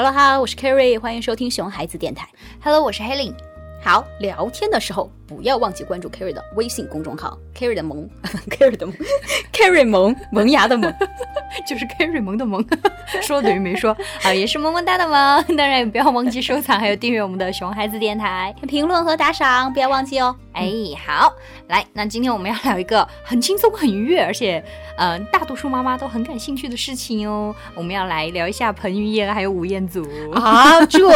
Hello 哈，我是 carry 欢迎收听熊孩子电台。Hello，我是 Helen。好，聊天的时候不要忘记关注 carry 的微信公众号 carry 的萌 carry 的萌 carry 萌萌芽的萌，就是 carry 萌的萌，说等于没说啊，也是萌萌哒的萌。当然也不要忘记收藏，还有订阅我们的熊孩子电台。评论和打赏不要忘记哦。哎，好，来，那今天我们要聊一个很轻松、很愉悦，而且，嗯、呃，大多数妈妈都很感兴趣的事情哦。我们要来聊一下彭于晏还有吴彦祖啊，这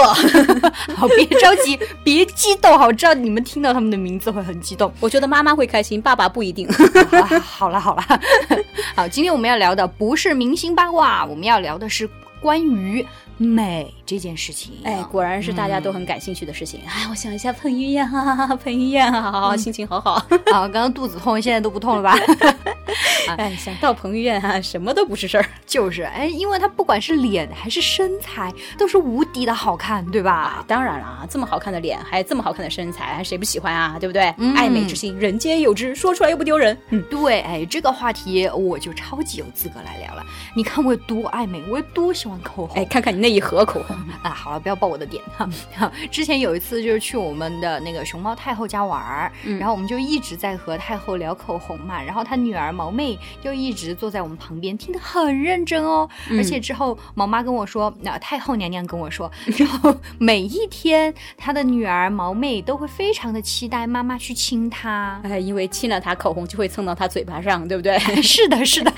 好，别着急，别激动，好，我知道你们听到他们的名字会很激动。我觉得妈妈会开心，爸爸不一定。啊、好了好了，好，今天我们要聊的不是明星八卦，我们要聊的是关于美这件事情。哎，果然是大家都很感兴趣的事情。哎、嗯，我想一下，彭于晏，哈哈哈，彭于晏，好好好，心情好好。啊，刚刚肚子痛，现在都不痛了吧？哎，想到彭于晏哈，什么都不是事儿。就是，哎，因为他不管是脸还是身材，都是无敌的好看，对吧？啊、当然了啊，这么好看的脸，还这么好看的身材，谁不喜欢啊？对不对？嗯、爱美之心，人皆有之，说出来又不丢人。嗯，对，哎，这个话题我就超级有资格来聊了。你看我有多爱美，我有多喜欢口红。哎，看看你那一盒口红 啊！好了，不要爆我的点哈。之前有一次就是去我们的那个熊猫太后家玩儿，嗯、然后我们就一直在和太后聊口红嘛，然后她女儿毛妹就一直坐在我们旁边听得很认真哦。嗯、而且之后毛妈跟我说，那、呃、太后娘娘跟我说，然后每一天她的女儿毛妹都会非常的期待妈妈去亲她，哎，因为亲了她口红就会蹭到她嘴巴上，对不对？是的，是的。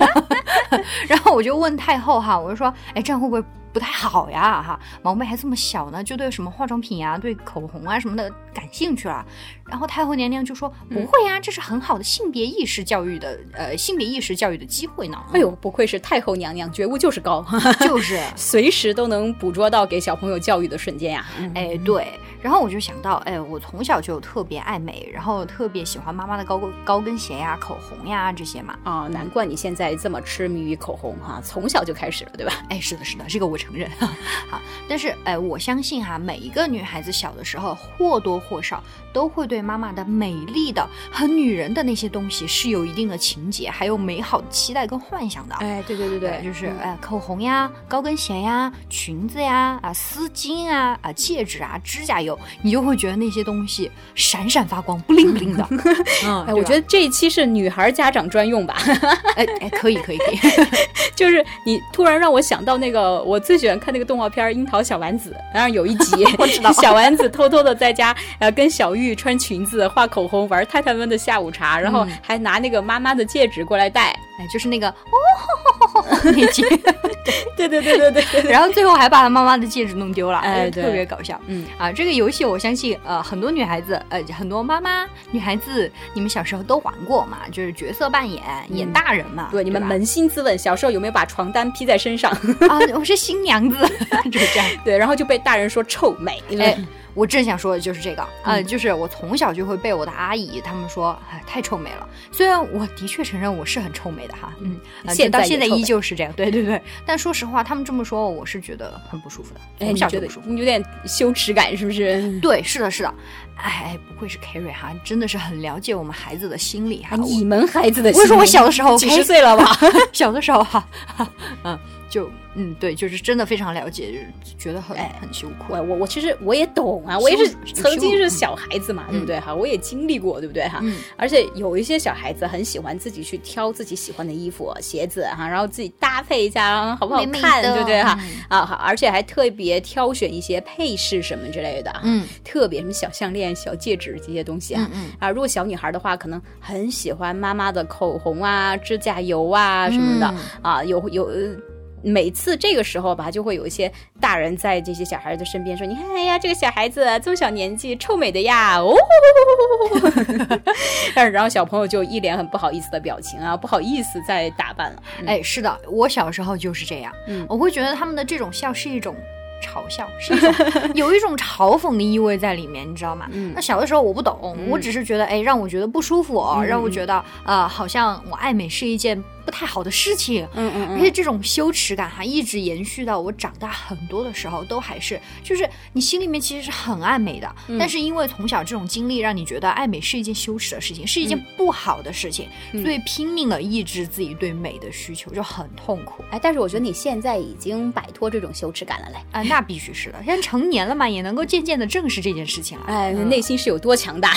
然后我就问太后哈，我就说，哎，这样会不会？不太好呀，哈，毛妹还这么小呢，就对什么化妆品呀、对口红啊什么的感兴趣了。然后太后娘娘就说：“不会呀，这是很好的性别意识教育的，呃，性别意识教育的机会呢。”哎呦，不愧是太后娘娘，觉悟就是高，就是 随时都能捕捉到给小朋友教育的瞬间呀。哎，对。然后我就想到，哎，我从小就特别爱美，然后特别喜欢妈妈的高高跟鞋呀、口红呀这些嘛。啊，难怪你现在这么痴迷于口红哈，从小就开始了，对吧？哎，是的，是的，这个我承认。好，但是哎，我相信哈，每一个女孩子小的时候或多或少都会对妈妈的美丽的、和女人的那些东西是有一定的情节，还有美好的期待跟幻想的。哎，对对对对，就是哎、嗯，口红呀、高跟鞋呀、裙子呀、啊丝巾啊、啊戒指啊、指甲油，你就会觉得那些东西闪闪发光，不灵不灵的。嗯，哎，我觉得这一期是女孩家长专用吧。哎哎，可以可以可以，就是你突然让我想到那个我最喜欢看那个动画片《樱桃小丸子》，然后有一集，我知道小丸子偷偷的在家呃跟小玉穿裙子、画口红、玩太太们的下午茶，然后还拿那个妈妈的戒指过来戴，哎，就是那个哦那集，对对对对对，然后最后还把他妈妈的戒指弄丢了，哎，特别搞笑。嗯啊，这个游戏我相信呃很多女孩子呃很多妈妈女孩子你们小时候都玩过嘛，就是角色扮演演大人嘛，对，你们扪心自问，小时候有没有把床单披在身上 啊？我是新娘子，就是这样。对，然后就被大人说臭美。哎，我正想说的就是这个，呃，就是我从小就会被我的阿姨他们说，哎，太臭美了。虽然我的确承认我是很臭美的哈，嗯，现到现在依旧是这样，对对对。但说实话，他们这么说，我是觉得很不舒服的。哎，你觉得你有点羞耻感是不是？对，是的，是的。哎，不愧是 Carrie 哈，真的是很了解我们孩子的心理哈。你们孩子的心理，我说我小的时候几十岁了吧？小的时候哈，嗯，就嗯，对，就是真的非常了解，就是觉得很、哎、很羞愧。我我我其实我也懂啊，我也是曾经是小孩子嘛，对不对哈？我也经历过，对不对哈？嗯、而且有一些小孩子很喜欢自己去挑自己喜欢的衣服、鞋子哈，然后自己搭配一下，好不好看，美美对不对哈？啊，好，而且还特别挑选一些配饰什么之类的，嗯，特别什么小项链、小戒指这些东西啊，嗯啊，如果小女孩的话，可能很喜欢妈妈的口红啊、指甲油啊什么的、嗯、啊，有有。每次这个时候吧，就会有一些大人在这些小孩的身边说：“你看，哎呀，这个小孩子这么小年纪，臭美的呀！”哦，但是然后小朋友就一脸很不好意思的表情啊，不好意思再打扮了。嗯、哎，是的，我小时候就是这样，嗯，我会觉得他们的这种笑是一种。嘲笑是一种 有一种嘲讽的意味在里面，你知道吗？嗯，那小的时候我不懂，嗯、我只是觉得，哎，让我觉得不舒服，嗯、让我觉得，呃，好像我爱美是一件不太好的事情。嗯嗯而且这种羞耻感哈，一直延续到我长大很多的时候，都还是就是你心里面其实是很爱美的，嗯但是因为从小这种经历，让你觉得爱美是一件羞耻的事情，是一件嗯不好的事情，所以拼命的抑制自己对美的需求，就很痛苦。哎，但是我觉得你现在已经摆脱这种羞耻感了嘞。啊，那必须是的，现在成年了嘛，也能够渐渐的正视这件事情了。哎，嗯内心是有多强大？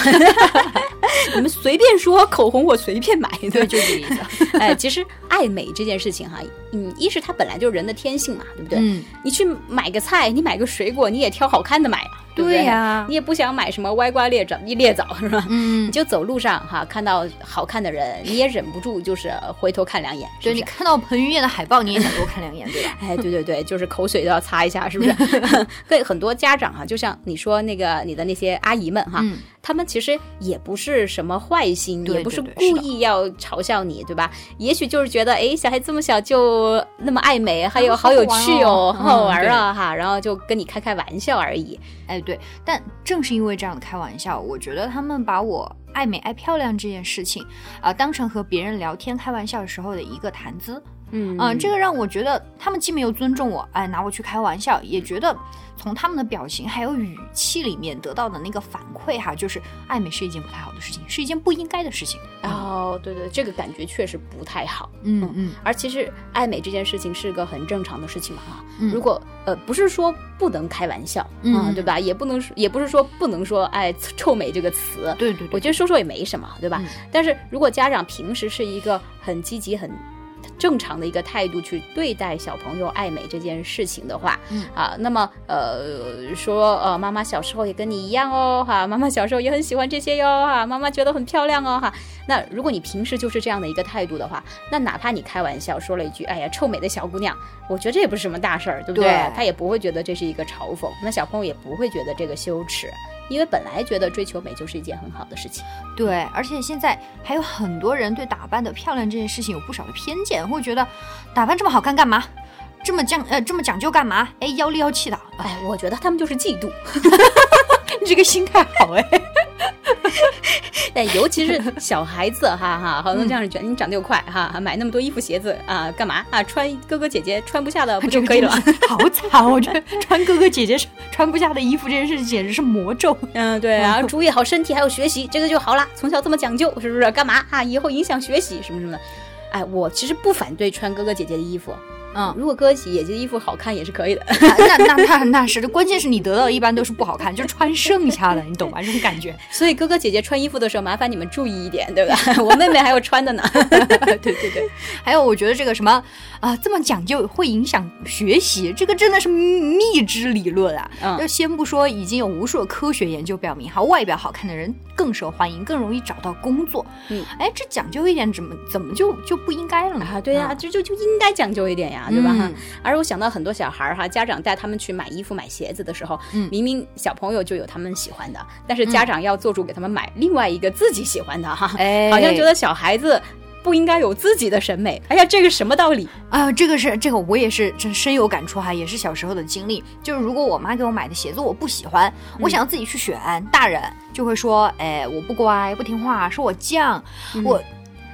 你们随便说口红，我随便买，对，对就这个意思。哎，其实爱美这件事情哈，嗯，一是它本来就是人的天性嘛，对不对？嗯，你去买个菜，你买个水果，你也挑好看的买啊，对不对对呀你也不想买什么歪瓜裂枣、一裂枣是吧？嗯你，就走路上哈，看到好看的人，你也忍不住就是回头看两眼，是是？对你看到彭于晏的海报，你也想多看两眼，对吧？哎，对对对，就是口水都要擦一下，是不是？对很多家长哈，就像你说那个你的那些阿姨们哈，嗯他们其实也不是什么坏心，对也不是故意要嘲笑你，对吧？也许就是觉得，哎，小孩这么小就那么爱美，还有好好有趣哦好好嗯玩啊哈，然后就跟你开开玩笑而已。哎，对，但正是因为这样的开玩笑，我觉得他们把我爱美爱漂亮这件事情啊、当成和别人聊天开玩笑时候的一个谈资。嗯嗯，这个让我觉得他们既没有尊重我，哎，拿我去开玩笑，也觉得从他们的表情还有语气里面得到的那个反馈哈，就是爱美是一件不太好的事情，是一件不应该的事情。哦，对对，这个感觉确实不太好。嗯嗯而其实爱美这件事情是个很正常的事情嘛哈。嗯如果呃不是说不能开玩笑嗯啊，对吧？也不能说也不是说不能说哎臭美这个词，对对对，我觉得说说也没什么，对吧？嗯但是如果家长平时是一个很积极、很正常的一个态度去对待小朋友爱美这件事情的话，嗯啊，那么呃说呃妈妈小时候也跟你一样哦哈，妈妈小时候也很喜欢这些哟哈，妈妈觉得很漂亮哦哈。那如果你平时就是这样的一个态度的话，那哪怕你开玩笑说了一句哎呀臭美的小姑娘，我觉得这也不是什么大事儿，对不对？对他也不会觉得这是一个嘲讽，那小朋友也不会觉得这个羞耻。因为本来觉得追求美就是一件很好的事情。对，而且现在还有很多人对打扮的漂亮这件事情有不少的偏见，会觉得打扮这么好看干嘛？这么讲呃这么讲究干嘛？哎，妖里妖气的，哎，我觉得他们就是嫉妒，你这个心态好哎。但尤其是小孩子，哈哈，好多这样是觉得你长得又快哈，买那么多衣服鞋子啊，干嘛啊？穿哥哥姐姐穿不下的不就可以了吗？好惨！我觉得穿哥哥姐姐穿不下的衣服这件事简直是魔咒。嗯，对，然后注意好身体，还有学习，这个就好啦。从小这么讲究，是不是？干嘛啊？以后影响学习什么什么的。哎，我其实不反对穿哥哥姐姐的衣服，嗯，如果哥哥姐姐的衣服好看也是可以的。那那那那是，关键是你得到的一般都是不好看，就是穿剩下的，你懂吧？这种感觉。所以哥哥姐姐穿衣服的时候，麻烦你们注意一点，对吧？我妹妹还有穿的呢。对对对，还有我觉得这个什么啊、这么讲究会影响学习，这个真的是蜜汁理论啊！嗯就先不说已经有无数的科学研究表明，哈，外表好看的人更受欢迎，更容易找到工作。嗯，哎，这讲究一点，怎么怎么就就不应该了呢？啊，对呀、嗯就就就应该讲究一点呀，对吧？嗯而我想到很多小孩儿哈，家长带他们去买衣服、买鞋子的时候，嗯明明小朋友就有他们喜欢的，但是家长要做主给他们买另外一个自己喜欢的哈，哎，好像觉得小孩子。不应该有自己的审美，哎呀，这个什么道理？啊，这个是这个我也是真深有感触哈，也是小时候的经历。就是如果我妈给我买的鞋子我不喜欢，我想要自己去选，大人就会说，哎，我不乖不听话，说我犟，我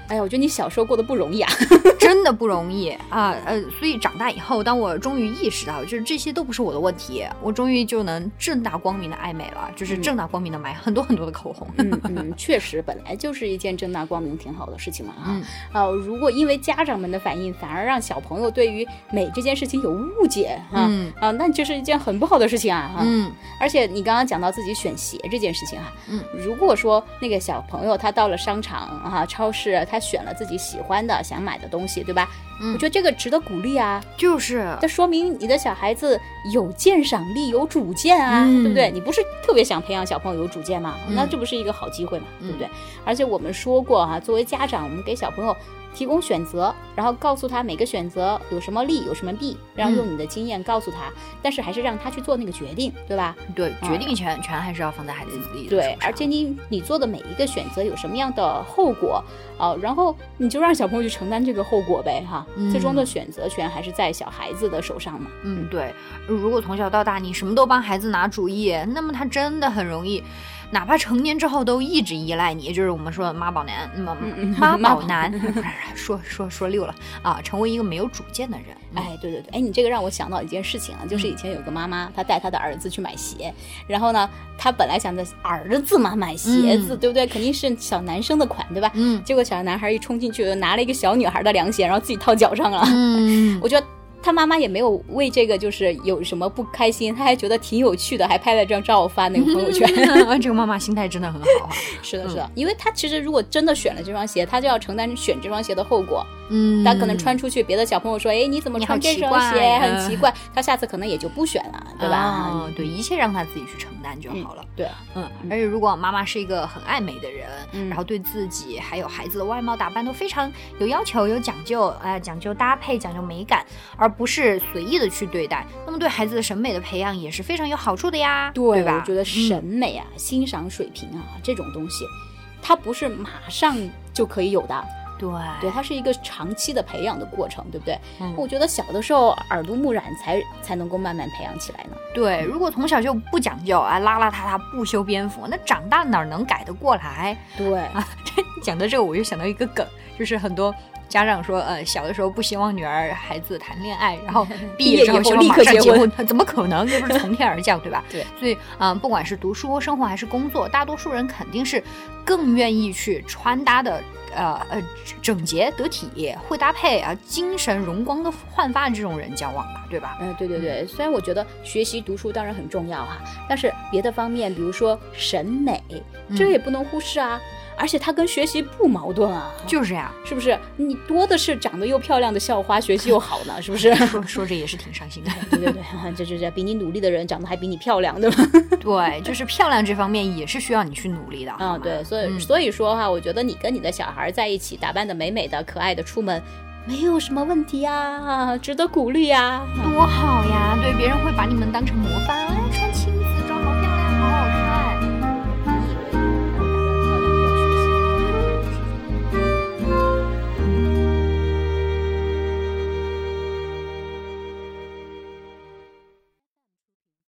哎呀，我觉得你小时候过得不容易啊。真的不容易啊，呃，所以长大以后，当我终于意识到，就是这些都不是我的问题，我终于就能正大光明的爱美了，就是正大光明的买很多很多的口红。嗯嗯，确实，本来就是一件正大光明、挺好的事情嘛哈。嗯呃，如果因为家长们的反应，反而让小朋友对于美这件事情有误解哈，嗯啊，那就是一件很不好的事情啊哈。嗯而且你刚刚讲到自己选鞋这件事情啊，嗯，如果说那个小朋友他到了商场啊、超市，他选了自己喜欢的、想买的东西，对吧？嗯我觉得这个值得鼓励啊，就是这说明你的小孩子有鉴赏力、有主见啊，嗯对不对？你不是特别想培养小朋友有主见吗？嗯那这不是一个好机会嘛，嗯对不对？而且我们说过哈、作为家长，我们给小朋友提供选择，然后告诉他每个选择有什么利，有什么弊，然后用你的经验告诉他，但是还是让他去做那个决定，对吧？对，嗯决定权全还是要放在孩子自己的对手，上而且你你做的每一个选择有什么样的后果啊、然后你就让小朋友去承担这个后果呗，哈，嗯最终的选择权还是在小孩子的手上嘛。嗯，对。如果从小到大你什么都帮孩子拿主意，那么他真的很容易哪怕成年之后都一直依赖你，就是我们说的妈宝男，妈妈宝男，说说说溜了啊，成为一个没有主见的人。哎，对对对，哎，你这个让我想到一件事情啊，就是以前有个妈妈，她带她的儿子去买鞋，然后呢，她本来想着儿子嘛买鞋子，对不对？肯定是小男生的款，对吧？嗯。结果小男孩一冲进去，拿了一个小女孩的凉鞋，然后自己套脚上了。嗯。我觉得。他妈妈也没有为这个就是有什么不开心，他还觉得挺有趣的，还拍了张照发那个朋友圈。这个妈妈心态真的很好啊。是的，是的，因为他其实如果真的选了这双鞋，他就要承担选这双鞋的后果。嗯，他可能穿出去，别的小朋友说：“哎，你怎么穿这双鞋？很奇怪。”他下次可能也就不选了，对吧？嗯，对，一切让他自己去承担就好了。对，嗯，而且如果妈妈是一个很爱美的人，然后对自己还有孩子的外貌打扮都非常有要求、有讲究，哎，讲究搭配、讲究美感，而不是随意的去对待，那么对孩子的审美的培养也是非常有好处的呀，对吧？我觉得审美啊、欣赏水平啊这种东西，它不是马上就可以有的。对对，它是一个长期的培养的过程，对不对？嗯，我觉得小的时候耳濡目染才才能够慢慢培养起来呢。对，如果从小就不讲究啊，邋邋遢遢不修边幅，那长大哪能改得过来？对啊，这讲到这个，我又想到一个梗，就是很多家长说，呃，小的时候不希望女儿孩子谈恋爱，然后 毕业之后立刻结婚，怎么可能？这不是从天而降，对吧？对，所以嗯，不管是读书、生活还是工作，大多数人肯定是更愿意去穿搭的。呃呃，整洁得体，会搭配啊，精神容光的焕发的这种人交往吧，对吧？嗯，对对对。虽然我觉得学习读书当然很重要哈，但是别的方面，比如说审美，这也不能忽视啊。而且它跟学习不矛盾啊，就是呀，是不是？你多的是长得又漂亮的校花，学习又好呢，是不是？说说着也是挺伤心的。对 对对，这就是比你努力的人长得还比你漂亮，对吧？对，就是漂亮这方面也是需要你去努力的。嗯，对，所以所以说哈，我觉得你跟你的小孩在一起，打扮的美美的、可爱的出门，没有什么问题呀，值得鼓励呀，多好呀！对，别人会把你们当成模范。